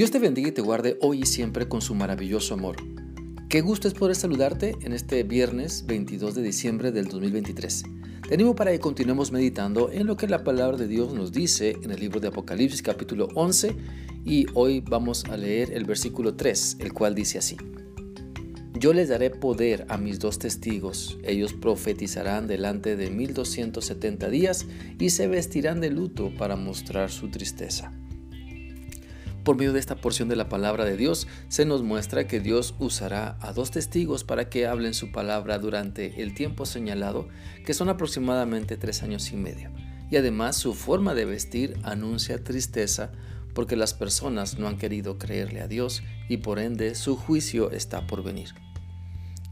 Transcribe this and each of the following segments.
Dios te bendiga y te guarde hoy y siempre con su maravilloso amor. Qué gusto es poder saludarte en este viernes 22 de diciembre del 2023. Te para que continuemos meditando en lo que la palabra de Dios nos dice en el libro de Apocalipsis capítulo 11 y hoy vamos a leer el versículo 3, el cual dice así. Yo les daré poder a mis dos testigos. Ellos profetizarán delante de 1270 días y se vestirán de luto para mostrar su tristeza. Por medio de esta porción de la palabra de Dios se nos muestra que Dios usará a dos testigos para que hablen su palabra durante el tiempo señalado, que son aproximadamente tres años y medio. Y además su forma de vestir anuncia tristeza porque las personas no han querido creerle a Dios y por ende su juicio está por venir.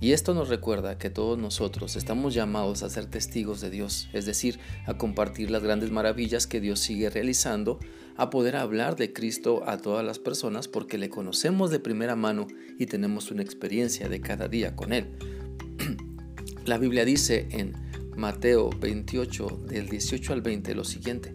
Y esto nos recuerda que todos nosotros estamos llamados a ser testigos de Dios, es decir, a compartir las grandes maravillas que Dios sigue realizando, a poder hablar de Cristo a todas las personas porque le conocemos de primera mano y tenemos una experiencia de cada día con Él. La Biblia dice en Mateo 28 del 18 al 20 lo siguiente.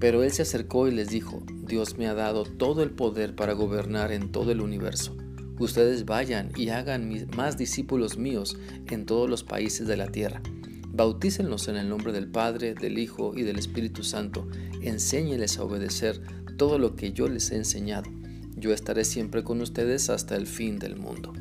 Pero Él se acercó y les dijo, Dios me ha dado todo el poder para gobernar en todo el universo. Ustedes vayan y hagan más discípulos míos en todos los países de la tierra. Bautícenlos en el nombre del Padre, del Hijo y del Espíritu Santo. Enséñeles a obedecer todo lo que yo les he enseñado. Yo estaré siempre con ustedes hasta el fin del mundo.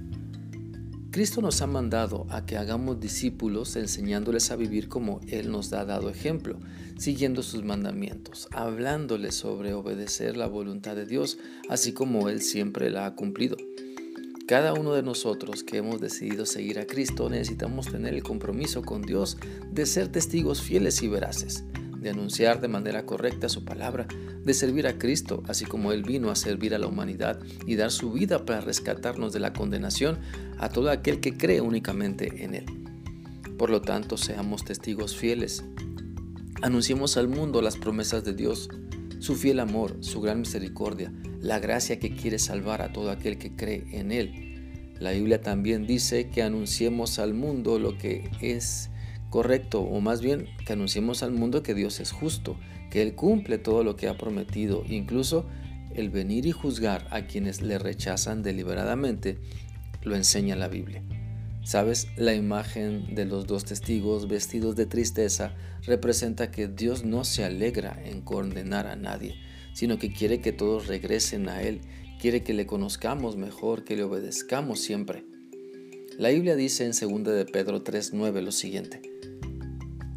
Cristo nos ha mandado a que hagamos discípulos enseñándoles a vivir como Él nos ha dado ejemplo, siguiendo sus mandamientos, hablándoles sobre obedecer la voluntad de Dios, así como Él siempre la ha cumplido. Cada uno de nosotros que hemos decidido seguir a Cristo necesitamos tener el compromiso con Dios de ser testigos fieles y veraces, de anunciar de manera correcta su palabra, de servir a Cristo, así como Él vino a servir a la humanidad y dar su vida para rescatarnos de la condenación a todo aquel que cree únicamente en Él. Por lo tanto, seamos testigos fieles. Anunciemos al mundo las promesas de Dios, su fiel amor, su gran misericordia, la gracia que quiere salvar a todo aquel que cree en Él. La Biblia también dice que anunciemos al mundo lo que es correcto, o más bien que anunciemos al mundo que Dios es justo, que Él cumple todo lo que ha prometido, incluso el venir y juzgar a quienes le rechazan deliberadamente, lo enseña la Biblia. ¿Sabes? La imagen de los dos testigos vestidos de tristeza representa que Dios no se alegra en condenar a nadie, sino que quiere que todos regresen a Él, quiere que le conozcamos mejor, que le obedezcamos siempre. La Biblia dice en 2 de Pedro 3:9 lo siguiente: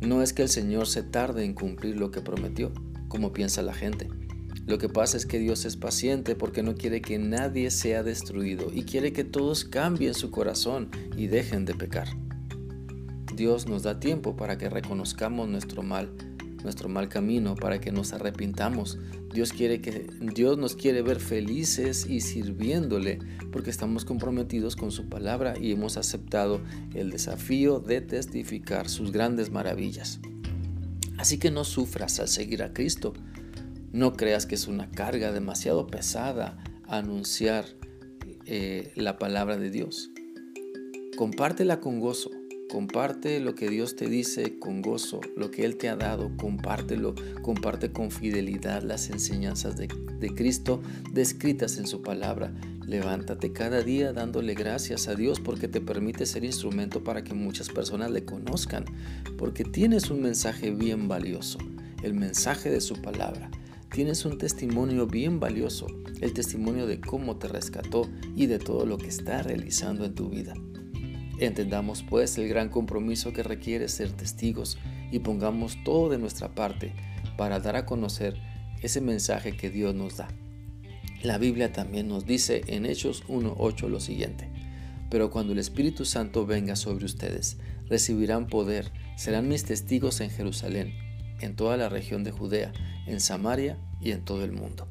No es que el Señor se tarde en cumplir lo que prometió, como piensa la gente. Lo que pasa es que Dios es paciente porque no quiere que nadie sea destruido y quiere que todos cambien su corazón y dejen de pecar. Dios nos da tiempo para que reconozcamos nuestro mal nuestro mal camino, para que nos arrepintamos. Dios quiere que Dios nos quiere ver felices y sirviéndole, porque estamos comprometidos con su palabra y hemos aceptado el desafío de testificar sus grandes maravillas. Así que no sufras al seguir a Cristo. No creas que es una carga demasiado pesada anunciar eh, la palabra de Dios. Compártela con gozo Comparte lo que Dios te dice con gozo, lo que Él te ha dado, compártelo, comparte con fidelidad las enseñanzas de, de, Cristo descritas en su palabra. Levántate cada día dándole gracias a Dios porque te permite ser instrumento para que muchas personas le conozcan, porque tienes un mensaje bien valioso, el mensaje de su palabra. Tienes un testimonio bien valioso, el testimonio de cómo te rescató y de todo lo que está realizando en tu vida. Entendamos pues el gran compromiso que requiere ser testigos y pongamos todo de nuestra parte para dar a conocer ese mensaje que Dios nos da. La Biblia también nos dice en Hechos 1.8 lo siguiente, pero cuando el Espíritu Santo venga sobre ustedes, recibirán poder, serán mis testigos en Jerusalén, en toda la región de Judea, en Samaria y en todo el mundo.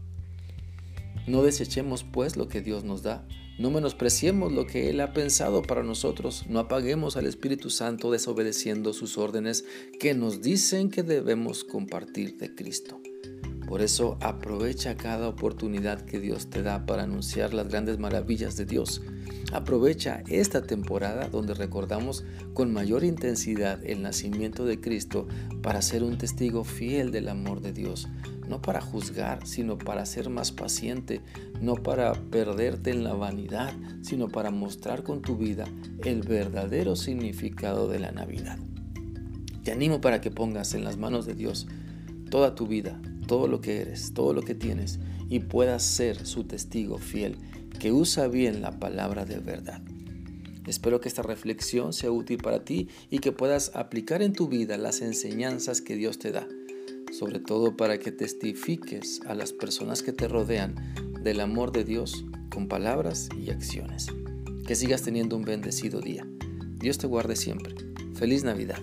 No desechemos pues lo que Dios nos da, no menospreciemos lo que Él ha pensado para nosotros, no apaguemos al Espíritu Santo desobedeciendo sus órdenes que nos dicen que debemos compartir de Cristo. Por eso aprovecha cada oportunidad que Dios te da para anunciar las grandes maravillas de Dios. Aprovecha esta temporada donde recordamos con mayor intensidad el nacimiento de Cristo para ser un testigo fiel del amor de Dios, no para juzgar, sino para ser más paciente, no para perderte en la vanidad, sino para mostrar con tu vida el verdadero significado de la Navidad. Te animo para que pongas en las manos de Dios toda tu vida, todo lo que eres, todo lo que tienes y puedas ser su testigo fiel que usa bien la palabra de verdad. Espero que esta reflexión sea útil para ti y que puedas aplicar en tu vida las enseñanzas que Dios te da, sobre todo para que testifiques a las personas que te rodean del amor de Dios con palabras y acciones. Que sigas teniendo un bendecido día. Dios te guarde siempre. Feliz Navidad.